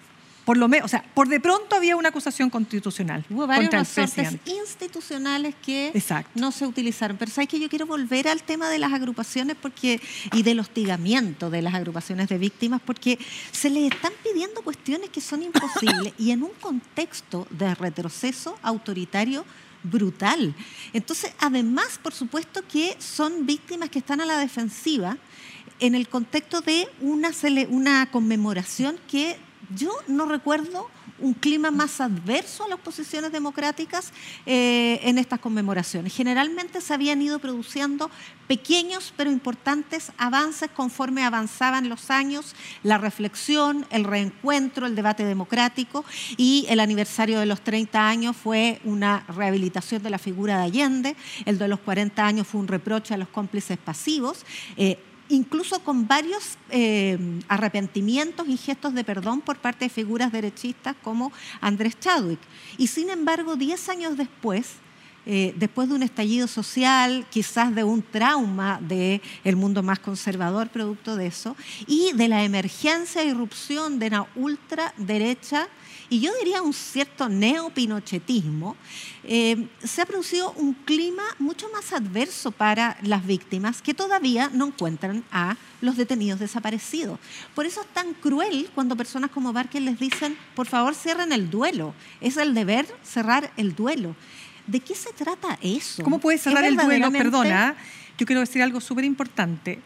C: Por lo menos, o sea, por de pronto había una acusación constitucional.
B: Hubo varios resortes institucionales que no se utilizaron. Pero sabes que yo quiero volver al tema de las agrupaciones porque y del hostigamiento de las agrupaciones de víctimas porque se les están pidiendo cuestiones que son imposibles y en un contexto de retroceso autoritario brutal. Entonces, además, por supuesto que son víctimas que están a la defensiva en el contexto de una, una conmemoración que yo no recuerdo un clima más adverso a las posiciones democráticas eh, en estas conmemoraciones. Generalmente se habían ido produciendo pequeños pero importantes avances conforme avanzaban los años, la reflexión, el reencuentro, el debate democrático y el aniversario de los 30 años fue una rehabilitación de la figura de Allende, el de los 40 años fue un reproche a los cómplices pasivos. Eh, incluso con varios eh, arrepentimientos y gestos de perdón por parte de figuras derechistas como Andrés Chadwick. Y sin embargo, diez años después, eh, después de un estallido social, quizás de un trauma del el mundo más conservador producto de eso, y de la emergencia e irrupción de la ultraderecha y yo diría un cierto neopinochetismo, eh, se ha producido un clima mucho más adverso para las víctimas que todavía no encuentran a los detenidos desaparecidos. Por eso es tan cruel cuando personas como Barker les dicen, por favor cierren el duelo. Es el deber cerrar el duelo. ¿De qué se trata eso?
C: ¿Cómo puede cerrar el duelo? Perdona, yo quiero decir algo súper importante.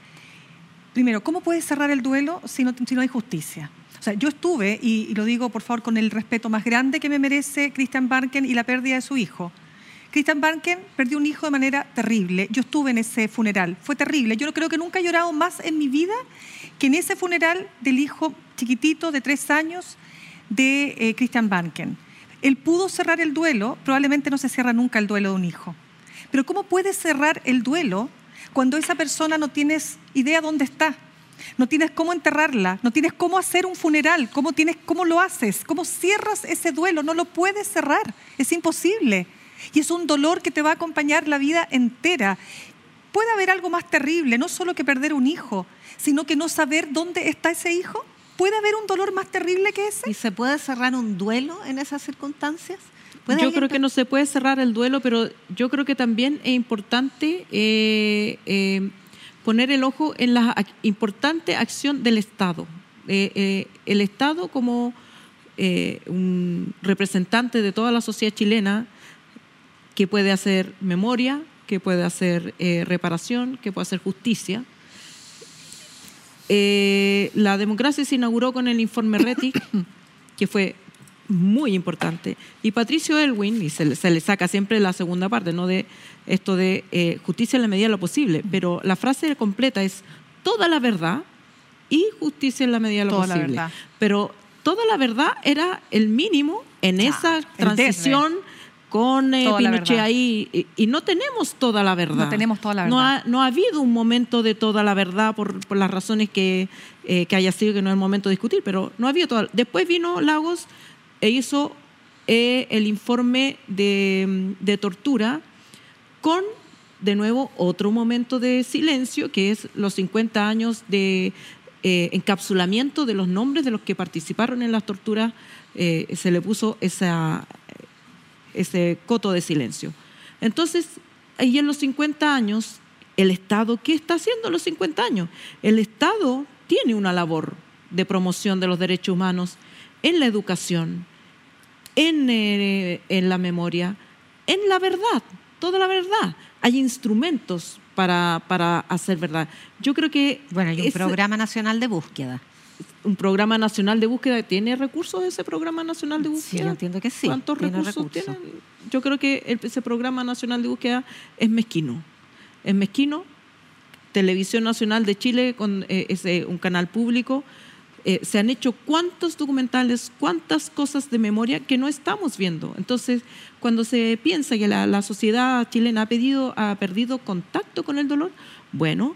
C: Primero, ¿cómo puede cerrar el duelo si no, si no hay justicia? O sea, yo estuve, y, lo digo por favor con el respeto más grande que me merece Christian Barken y la pérdida de su hijo. Christian Barken perdió un hijo de manera terrible. Yo estuve en ese funeral. Fue terrible. Yo creo que nunca he llorado más en mi vida que en ese funeral del hijo chiquitito de tres años de eh, Christian Barken. Él pudo cerrar el duelo, probablemente no se cierra nunca el duelo de un hijo. Pero ¿cómo puedes cerrar el duelo cuando esa persona no tienes idea dónde está? No tienes cómo enterrarla, no tienes cómo hacer un funeral, cómo, tienes, cómo lo haces, cómo cierras ese duelo, no lo puedes cerrar, es imposible. Y es un dolor que te va a acompañar la vida entera. Puede haber algo más terrible, no solo que perder un hijo, sino que no saber dónde está ese hijo. ¿Puede haber un dolor más terrible que ese?
B: ¿Y se puede cerrar un duelo en esas circunstancias?
D: Yo creo que no se puede cerrar el duelo, pero yo creo que también es importante eh, eh, poner el ojo en la importante acción del Estado. Eh, eh, el Estado como eh, un representante de toda la sociedad chilena que puede hacer memoria, que puede hacer reparación, que puede hacer justicia. la democracia se inauguró con el informe RETI, que fue muy importante. Y Patricio Elwin, y se, le saca siempre la segunda parte, ¿no? De esto de eh, justicia en la medida de lo posible, pero la frase completa es toda la verdad y justicia en la medida de lo posible. Pero toda la verdad era el mínimo en esa transición con eh, Pinochet ahí y, no tenemos toda la verdad.
C: No tenemos toda la verdad.
D: No ha, habido un momento de toda la verdad por, las razones que, eh, que haya sido que no es el momento de discutir, pero no ha habido toda. Después vino Lagos e hizo eh, el informe de, tortura con, de nuevo, otro momento de silencio, que es los 50 años de eh, encapsulamiento de los nombres de los que participaron en las torturas, eh, se le puso ese coto de silencio. Entonces, ahí en los 50 años, el Estado, ¿qué está haciendo en los 50 años? El Estado tiene una labor de promoción de los derechos humanos en la educación, eh, en, la memoria, en la verdad, toda la verdad. Hay instrumentos para, para hacer verdad. Yo creo que...
B: Bueno, hay un programa nacional de búsqueda.
D: Un programa nacional de búsqueda. ¿Tiene recursos ese programa nacional de búsqueda?
B: Sí, yo entiendo que sí.
D: ¿Cuántos recursos, tiene? Yo creo que ese programa nacional de búsqueda es mezquino. Es mezquino. Televisión Nacional de Chile, con eh, ese, un canal público, eh, se han hecho cuántos documentales, cuántas cosas de memoria que no estamos viendo. Entonces, cuando se piensa que la, sociedad chilena ha, ha perdido contacto con el dolor, bueno,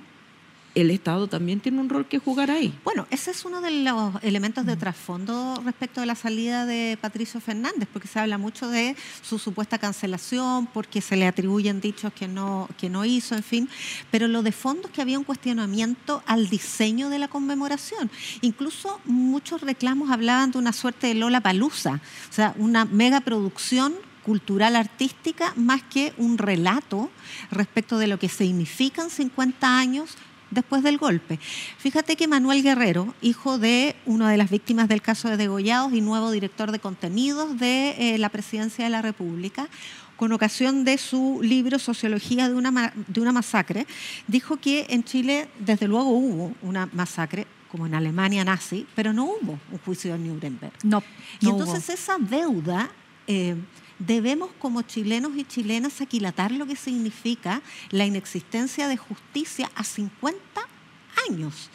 D: el Estado también tiene un rol que jugar ahí.
B: Bueno, ese es uno de los elementos de trasfondo respecto de la salida de Patricio Fernández, porque se habla mucho de su supuesta cancelación, porque se le atribuyen dichos que no, que no hizo, en fin, pero lo de fondo es que había un cuestionamiento al diseño de la conmemoración. Incluso muchos reclamos hablaban de una suerte de Lola Palusa, o sea, una megaproducción cultural artística más que un relato respecto de lo que significan 50 años después del golpe. Fíjate que Manuel Guerrero, hijo de una de las víctimas del caso de Degollados y nuevo director de contenidos de eh, la Presidencia de la República, con ocasión de su libro Sociología de una, de una masacre, dijo que en Chile desde luego hubo una masacre, como en Alemania nazi, pero no hubo un juicio de Nuremberg.
C: No.
B: y entonces esa deuda eh, debemos como chilenos y chilenas aquilatar lo que significa la inexistencia de justicia a 50 años.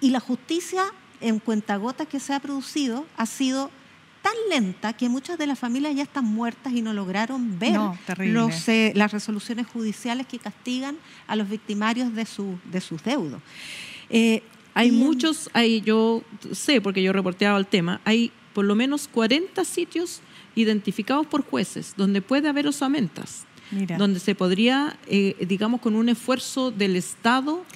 B: Y la justicia en cuentagotas que se ha producido ha sido tan lenta que muchas de las familias ya están muertas y no lograron ver eh, las resoluciones judiciales que castigan a los victimarios de, su, de sus deudos.
D: Eh, hay muchos, hay, yo sé, porque yo reporteaba el tema, hay por lo menos 40 sitios identificados por jueces, donde puede haber osamentas. donde se podría, eh, digamos, con un esfuerzo del Estado,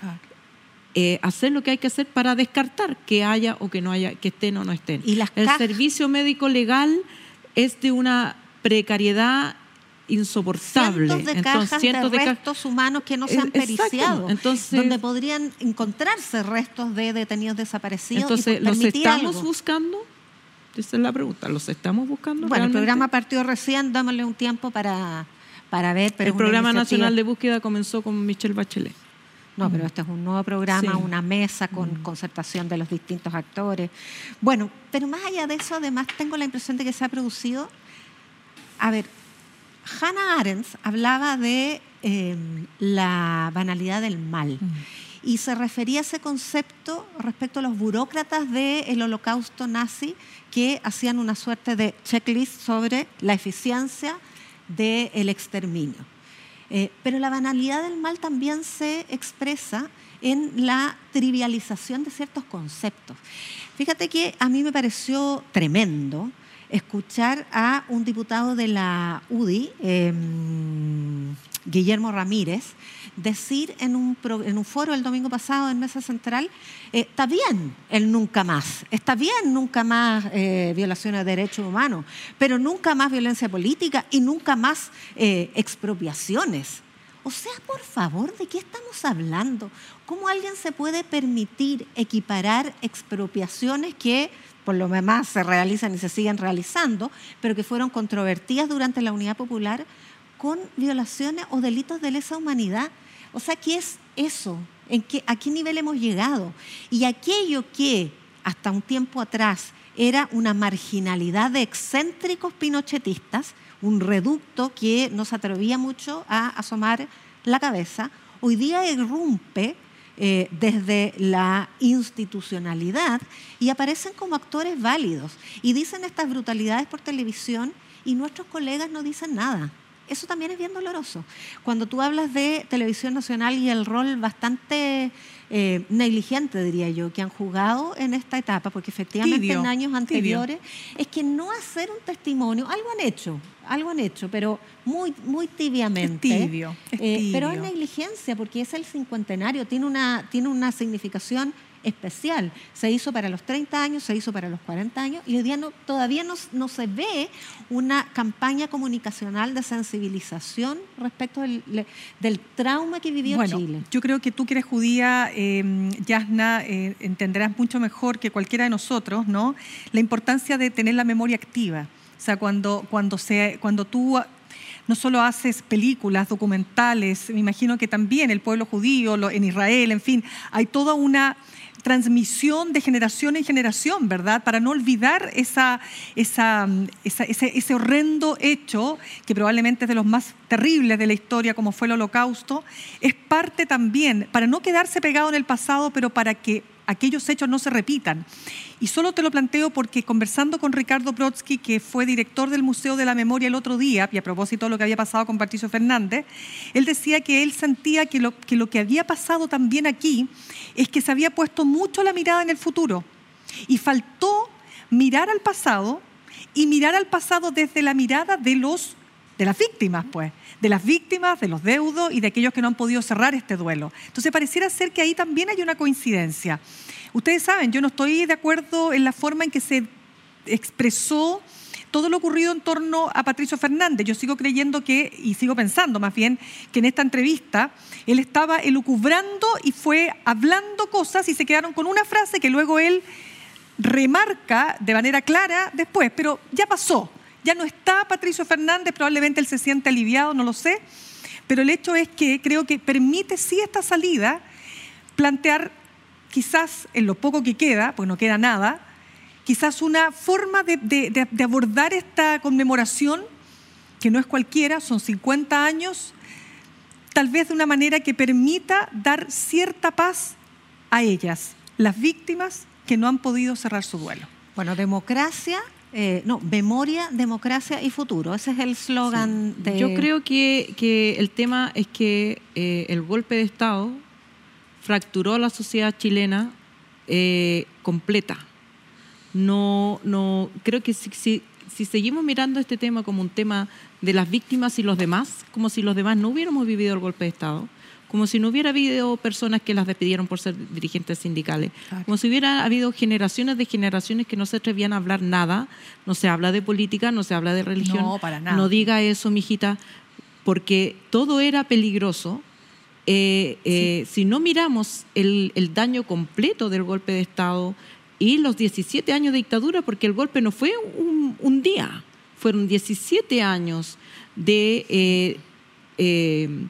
D: eh, hacer lo que hay que hacer para descartar que haya o que no haya, que estén o no estén.
B: ¿Y
D: el servicio médico legal es de una precariedad insoportable.
B: Cientos de cajas de restos humanos que no se han periciado, donde podrían encontrarse restos de detenidos desaparecidos.
D: Entonces, ¿los estamos buscando? Esa es la pregunta. ¿Los estamos buscando?
B: Bueno, el programa partió recién, dámosle un tiempo para, para ver.
D: Pero el Programa Nacional de Búsqueda comenzó con Michelle Bachelet.
B: No, pero este es un nuevo programa, una mesa con mm. concertación de los distintos actores. Bueno, pero más allá de eso, además tengo la impresión de que se ha producido, a ver, Hannah Arendt hablaba de em, la banalidad del mal. Mm. Y se refería a ese concepto respecto a los burócratas del holocausto nazi que hacían una suerte de checklist sobre la eficiencia del exterminio. Eh, pero la banalidad del mal también se expresa en la trivialización de ciertos conceptos. Fíjate que a mí me pareció tremendo escuchar a un diputado de la UDI, em, Guillermo Ramírez, decir en un, foro el domingo pasado en Mesa Central, eh, está bien el nunca más, está bien nunca más eh, violaciones de derechos humanos, pero nunca más violencia política y nunca más eh, expropiaciones. O sea, por favor, ¿de qué estamos hablando? ¿Cómo alguien se puede permitir equiparar expropiaciones que por lo demás se realizan y se siguen realizando, pero que fueron controvertidas durante la Unidad Popular con violaciones o delitos de lesa humanidad. O sea, ¿qué es eso? ¿En qué, ¿A qué nivel hemos llegado? Y aquello que hasta un tiempo atrás era una marginalidad de excéntricos pinochetistas, un reducto que no se atrevía mucho a asomar la cabeza, hoy día irrumpe eh, desde la institucionalidad y aparecen como actores válidos y dicen estas brutalidades por televisión y nuestros colegas no dicen nada. Eso también es bien doloroso. Cuando tú hablas de televisión nacional y el rol bastante eh, negligente, diría yo, que han jugado en esta etapa, porque efectivamente en años anteriores, es que no hacer un testimonio, algo han hecho, algo han hecho, pero muy, muy tibiamente.
C: tibio,
B: eh, Pero es negligencia, porque es el cincuentenario, tiene una, tiene una significación especial. Se hizo para los 30 años, se hizo para los 40 años y hoy día no, todavía no, se ve una campaña comunicacional de sensibilización respecto del, trauma que vivió
C: bueno,
B: Chile.
C: Yo creo que tú que eres judía, eh, Yasna, eh, entenderás mucho mejor que cualquiera de nosotros ¿no? la importancia de tener la memoria activa. O sea, cuando, cuando, se, cuando tú no solo haces películas, documentales, me imagino que también el pueblo judío, en Israel, en fin, hay toda una transmisión de generación en generación, ¿verdad? Para no olvidar esa, ese, ese, horrendo hecho, que probablemente es de los más terribles de la historia, como fue el holocausto, es parte también, para no quedarse pegado en el pasado, pero para que aquellos hechos no se repitan. Y solo te lo planteo porque conversando con Ricardo Brodsky, que fue director del Museo de la Memoria el otro día, y a propósito de lo que había pasado con Patricio Fernández, él decía que él sentía que lo, que lo que había pasado también aquí es que se había puesto mucho la mirada en el futuro y faltó mirar al pasado y mirar al pasado desde la mirada de los de las víctimas, pues, de las víctimas, de los deudos y de aquellos que no han podido cerrar este duelo. Entonces pareciera ser que ahí también hay una coincidencia. Ustedes saben, yo no estoy de acuerdo en la forma en que se expresó todo lo ocurrido en torno a Patricio Fernández. Yo sigo creyendo que, y sigo pensando más bien, que en esta entrevista él estaba elucubrando y fue hablando cosas y se quedaron con una frase que luego él remarca de manera clara después, pero ya pasó, ya no está Patricio Fernández, probablemente él se siente aliviado, no lo sé, pero el hecho es que creo que permite sí esta salida plantear quizás en lo poco que queda, pues no queda nada, quizás una forma de, abordar esta conmemoración, que no es cualquiera, son 50 años, tal vez de una manera que permita dar cierta paz a ellas, las víctimas que no han podido cerrar su duelo.
B: Bueno, democracia, eh, no, memoria, democracia y futuro. Ese es el slogan de...
D: Yo creo que, el tema es que eh, el golpe de Estado fracturó la sociedad chilena eh, completa. No, no, creo que si, si seguimos mirando este tema como un tema de las víctimas y los demás, como si los demás no hubiéramos vivido el golpe de Estado, como si no hubiera habido personas que las despidieron por ser dirigentes sindicales, como si hubiera habido generaciones de generaciones que no se atrevían a hablar nada, no se habla de política, no se habla de religión.
C: No, para nada.
D: No diga eso, mijita, porque todo era peligroso. Eh, eh, Si no miramos el, el daño completo del golpe de Estado y los 17 años de dictadura, porque el golpe no fue un, un día, fueron 17 años de eh,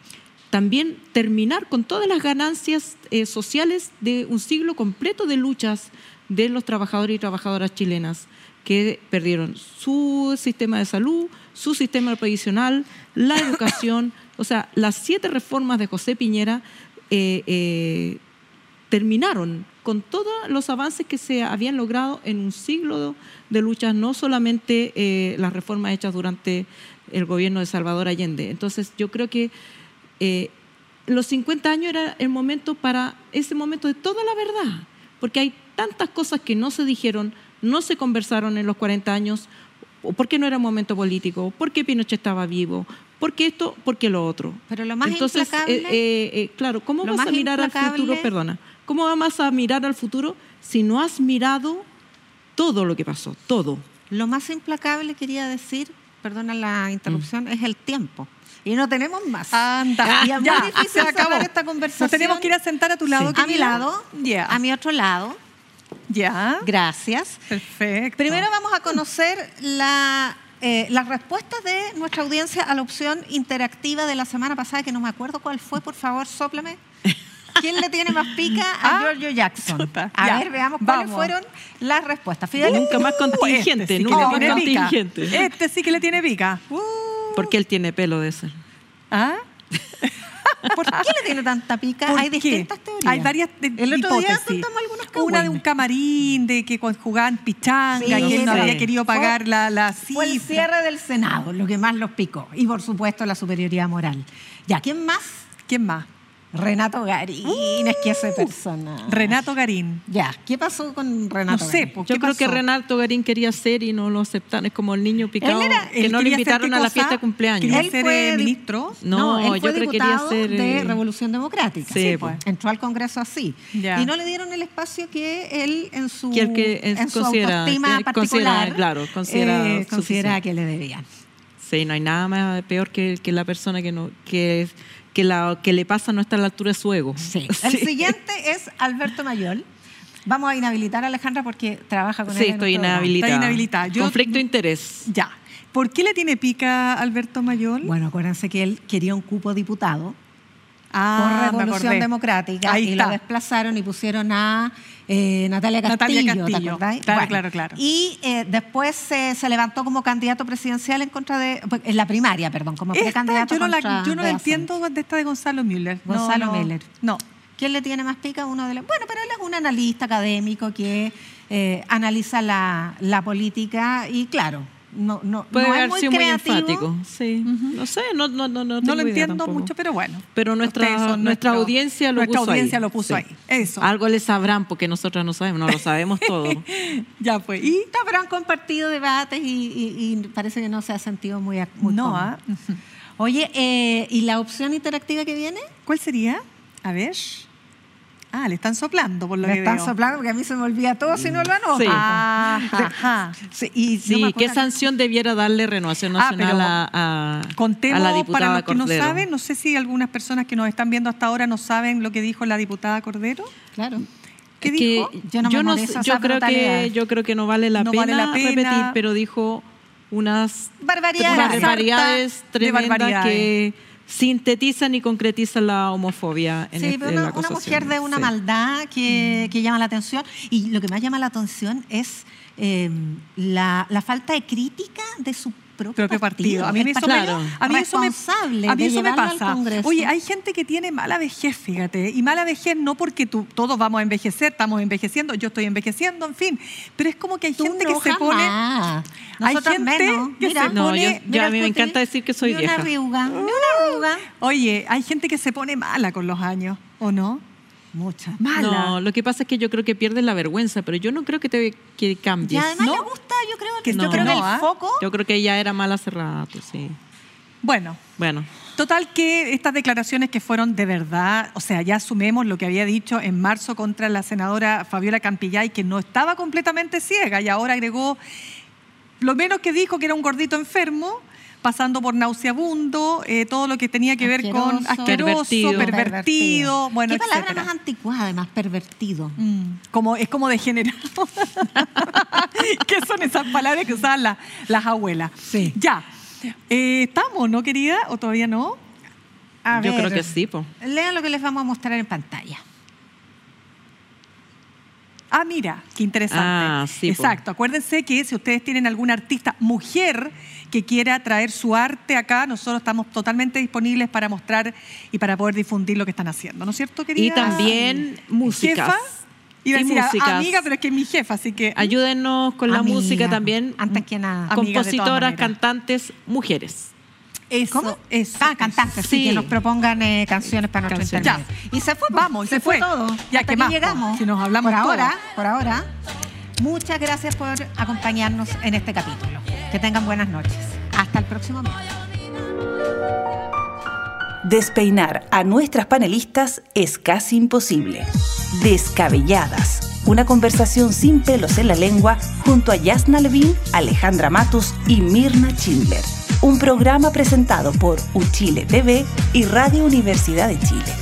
D: también terminar con todas las ganancias eh, sociales de un siglo completo de luchas de los trabajadores y trabajadoras chilenas que perdieron su sistema de salud, su sistema previsional, la educación, o sea, las siete reformas de José Piñera eh, eh, terminaron con todos los avances que se habían logrado en un siglo de luchas, no solamente eh, las reformas hechas durante el gobierno de Salvador Allende. Entonces, yo creo que eh, los 50 años era el momento para ese momento de toda la verdad, porque hay tantas cosas que no se dijeron, no se conversaron en los 40 años, porque no era un momento político, porque Pinochet estaba vivo, porque esto, porque lo otro.
B: Pero lo más
D: Entonces,
B: implacable-
D: eh, eh, eh, claro, ¿cómo vas a mirar al futuro? Perdona, ¿cómo vas a mirar al futuro si no has mirado todo lo que pasó, todo?
B: Lo más implacable, quería decir, perdona la interrupción, es el tiempo. Y no tenemos más.
C: Anda,
B: Y es
C: ya,
B: muy difícil
C: se acabó.
B: esta conversación.
C: Nos tenemos que ir a sentar a tu lado.
B: a mi lado,
C: Ya.
B: a mi otro lado.
C: Ya.
B: Gracias.
C: Perfecto.
B: Primero vamos a conocer la, eh, las respuestas de nuestra audiencia a la opción interactiva de la semana pasada, que no me acuerdo cuál fue, por favor, sóplame. ¿Quién le tiene más pica a
C: Ah,
B: Giorgio Jackson?
C: chuta,
B: A
C: ya,
B: ver, veamos cuáles
C: vamos.
B: fueron las respuestas. Fidel,
D: Nunca más
C: Este
D: contingente,
C: sí que
D: nunca más
C: pica.
D: contingente.
C: Este sí que le tiene pica. Uh.
D: Porque él tiene pelo de ese.
C: ¿Ah?
B: ¿por qué le tiene tanta pica?
C: ¿Por
B: Hay
C: qué?
B: distintas teorías.
C: Hay varias
B: El otro día
C: Una de un camarín, de que jugaban pichanga,
B: Sí,
C: que él no
B: sí.
C: había querido
B: Fue-
C: pagar la, la cifra.
B: Fue el cierre del Senado, lo que más los picó. Y por supuesto la superioridad moral. Ya, ¿quién más?
C: ¿Quién más?
B: Renato Garín, es que ese persona.
C: Renato Garín.
B: Ya, ¿qué pasó con Renato
C: No sé,
B: Garín?
C: ¿por
D: Yo creo que? Renato Garín quería ser y no lo aceptaron. Es como el niño picado
B: era-
D: que no
C: ser
D: invitaron a la fiesta de cumpleaños.
C: ¿Quería
B: Él
C: ser
B: fue
C: eh, ministro?
D: No,
B: él
D: yo
B: fue
D: creo que quería
B: diputado
D: ser,
B: de
D: eh,
B: Revolución Democrática.
D: Sí,
B: pues.
D: pues.
B: Entró al Congreso así.
C: Ya.
B: Y no le dieron el espacio que él en su,
D: Que el que,
B: en su
D: considera-
B: autoestima
D: que
B: particular
D: considera, claro, considera
B: eh, considera que le debían.
D: Sí, no hay nada más peor que, que la persona que no que, que la que le pasa no está a la altura de su ego.
B: Sí. El siguiente es Alberto Mayol. Vamos a inhabilitar a Alejandra porque trabaja con
D: Sí,
B: él. en
D: estoy inhabilitada.
C: Está inhabilitada. Yo-
D: Conflicto de interés.
C: Ya. ¿Por qué le tiene pica a Alberto Mayol?
B: Bueno, acuérdense que él quería un cupo diputado
C: Ah,
B: por Revolución. Democrática
C: Ahí
B: y
C: está.
B: lo desplazaron y pusieron a eh, Natalia Castillo,
C: Natalia
B: ¿te
C: Castillo. Claro, claro, claro.
B: Y eh, después se, se levantó como candidato presidencial en contra de, pues, en la primaria, perdón, como
C: Esta,
B: precandidato
C: yo no, la, yo no entiendo de esta de Gonzalo Müller. No,
B: Gonzalo
C: no,
B: Müller.
C: No.
B: ¿Quién le tiene más pica? Uno de los... Bueno, pero él es un analista académico que eh, analiza la, la política y claro, no, no,
D: Puede
B: no es
D: haber
B: muy
D: sido muy
B: creativo.
D: enfático. Sí. No sé, no, no, no, no,
C: No lo entiendo
D: tampoco.
C: mucho, pero bueno.
D: Pero nuestra- nuestra
C: nuestro-
D: audiencia lo
C: nuestra
D: puso
C: audiencia
D: ahí.
C: lo puso
D: Sí.
C: ahí. Eso.
D: Algo le sabrán porque nosotras no sabemos, no lo sabemos todo.
C: Ya fue. ¿Y?
B: Han compartido debates y, y- y parece que no se ha sentido muy, muy
C: No. ¿ah?
B: Oye, eh, ¿y la opción interactiva que viene?
C: ¿Cuál sería? A ver. Ah, le están soplando por lo
B: Me
C: que
B: están
C: veo.
B: soplando porque a mí se me olvida todo si no lo anoto.
D: Sí.
C: Ah, ajá.
B: Sí, y
D: Sí,
B: no
D: ¿qué sanción debiera darle Renovación
C: Ah,
D: Nacional
C: pero
D: a, a-
C: Contemos
D: a la diputada
C: para los que no saben, no sé si algunas personas que nos están viendo hasta ahora no saben lo que dijo la diputada Cordero.
B: Claro.
C: ¿Qué
D: Es que
C: dijo?
B: Yo no
D: sé,
B: esas
D: yo creo que yo creo que no vale la,
C: No
D: pena,
C: vale la pena.
D: repetir, pero dijo unas
B: Barbaridades.
D: barbaridades
C: de
D: tremendas
C: barbaridades.
D: que sintetizan y concretizan la homofobia en,
B: Sí,
D: este-
B: pero
D: en
B: una,
D: la
B: una mujer de una
D: Sí.
B: maldad que, que llama la atención. Y lo que más llama la atención es eh, la, la falta de crítica de su propio,
C: propio partido. A mí eso,
B: partido
C: me, a mí eso me, a mí eso me pasa. Oye, hay gente que tiene mala vejez, fíjate, y mala vejez no porque tú, todos vamos a envejecer, estamos envejeciendo, yo estoy envejeciendo, en fin, pero es como que hay
B: Tú
C: gente
B: no
C: que se pone...
B: jamás.
C: Hay
B: Nosotras
C: gente
B: menos.
C: que
B: Mira,
C: se
D: No,
C: pone-
D: yo-
B: mira
D: a mí me encanta decir que soy
B: ni
D: vieja.
B: una arruga, ni una arruga.
C: Oye, hay gente que se pone mala con los años, ¿o no?
B: Muchas.
C: Mala.
D: No, lo que pasa es que yo creo que pierdes la vergüenza, pero yo no creo que te que
B: Y
D: cambies.
B: además
C: ¿no?
B: le gusta yo creo
C: Que no.
B: yo creo
C: que
B: que
C: no,
B: el
C: ¿ah?
B: foco
D: Yo creo que ella era mala hace rato, sí.
C: Bueno,
D: Bueno,
C: Total que estas declaraciones que fueron de verdad, o sea, ya asumemos lo que había dicho en marzo contra la senadora Fabiola Campillay, que no estaba completamente ciega y ahora agregó lo menos que dijo que era un gordito enfermo, pasando por nauseabundo, eh, todo lo que tenía que ver con
B: Asqueroso.
C: pervertido,
D: Pervertido.
C: bueno,
B: Qué palabra
C: etcétera.
B: más anticuada, además, pervertido.
C: Mm, como, es como degenerado. ¿Qué son esas palabras que usaban la- las abuelas?
B: Sí.
C: Ya. Eh, ¿Estamos, no, querida? ¿O todavía no?
B: A
D: yo
B: ver,
D: creo que sí, po.
B: Lean lo que les vamos a mostrar en pantalla.
C: Ah, mira, qué interesante.
D: Ah, sí, po.
C: Exacto. Acuérdense que si ustedes tienen alguna artista mujer que quiera traer su arte acá, nosotros estamos totalmente disponibles para mostrar y para poder difundir lo que están haciendo, ¿no es cierto, querida?
D: Y también.
C: ¿Jefa? Iba a
D: Y
C: decir, a-
D: músicas.
C: amiga, pero es que es mi jefa, así que...
D: Ayúdennos con la música también.
B: antes que nada.
D: Compositoras, cantantes, mujeres.
C: Eso,
B: ¿Cómo?
C: Eso,
B: ah, cantantes, sí.
D: Sí.
B: que nos propongan eh, canciones para nuestro
D: Canciones.
B: internet. Y se fue, po,
C: Vamos, y se fue.
B: todo.
C: Ya,
B: Hasta
C: ¿qué
B: aquí
C: más,
B: llegamos.
C: Si nos hablamos
B: por
C: todo.
B: ahora, por ahora. Muchas gracias por acompañarnos en este capítulo. Que tengan buenas noches. Hasta el próximo mes.
A: Despeinar a nuestras panelistas es casi imposible. Descabelladas. Una conversación sin pelos en la lengua junto a Yasna Levin, Alejandra Matus y Mirna Schindler. Un programa presentado por Uchile TV y Radio Universidad de Chile.